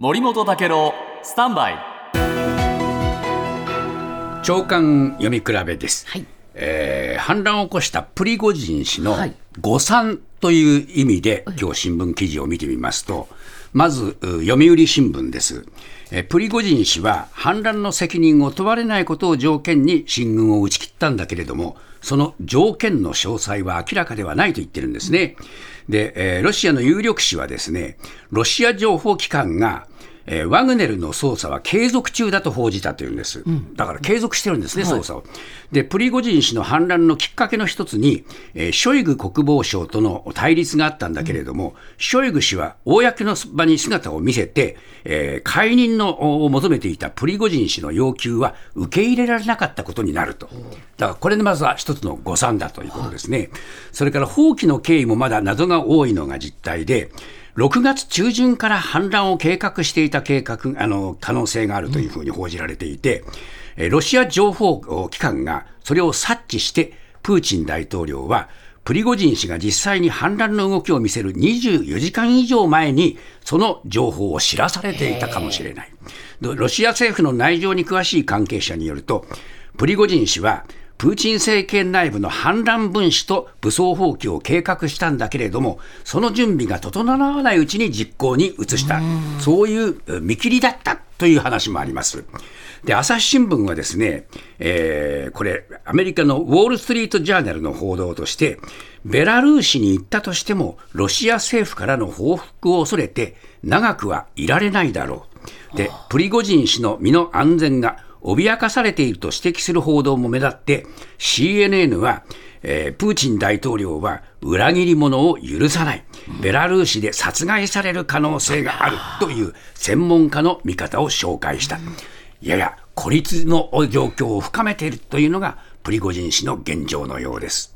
森本武郎スタンバイ。長官読み比べです、はい。えー反乱を起こしたプリゴジン氏のはい。誤算という意味で、今日新聞記事を見てみますと、まず、う読売新聞です。えープリゴジン氏は反乱の責任を問われないことを条件に進軍を打ち切ったんだけれども、その条件の詳細は明らかではないと言ってるんですね。で、えーロシアの有力紙はですね、ロシア情報機関が、えーワグネルの捜査は継続中だと報じたというんです、だから継続してるんですね、捜査を。で、プリゴジン氏の反乱のきっかけの一つに、えーショイグ国防相との対立があったんだけれども、ショイグ氏は公の場に姿を見せて、えー解任のを求めていたプリゴジン氏の要求は受け入れられなかったことになると。だからこれでまずは一つの誤算だということですね。それから放棄の経緯もまだ謎が多いのが実態で、6月中旬から反乱を計画していた計画あの可能性があるというふうに報じられていて、えーロシア情報機関がそれを察知して、プーチン大統領は、プリゴジン氏が実際に反乱の動きを見せる24時間以上前に、その情報を知らされていたかもしれない。でロシア政府の内情に詳しい関係者によると、プリゴジン氏は、プーチン政権内部の反乱分子と武装蜂起を計画したんだけれども、その準備が整わないうちに実行に移した、そういう見切りだったという話もあります。で、朝日新聞はですね、えーこれ、アメリカのウォール・ストリート・ジャーナルの報道として、ベラルーシに行ったとしても、ロシア政府からの報復を恐れて、長くはいられないだろう。で、プリゴジン氏の身の安全が脅かされていると指摘する報道も目立って、CNN は、えープーチン大統領は裏切り者を許さない、ベラルーシで殺害される可能性があるという専門家の見方を紹介した。やや孤立の状況を深めているというのがプリゴジン氏の現状のようです。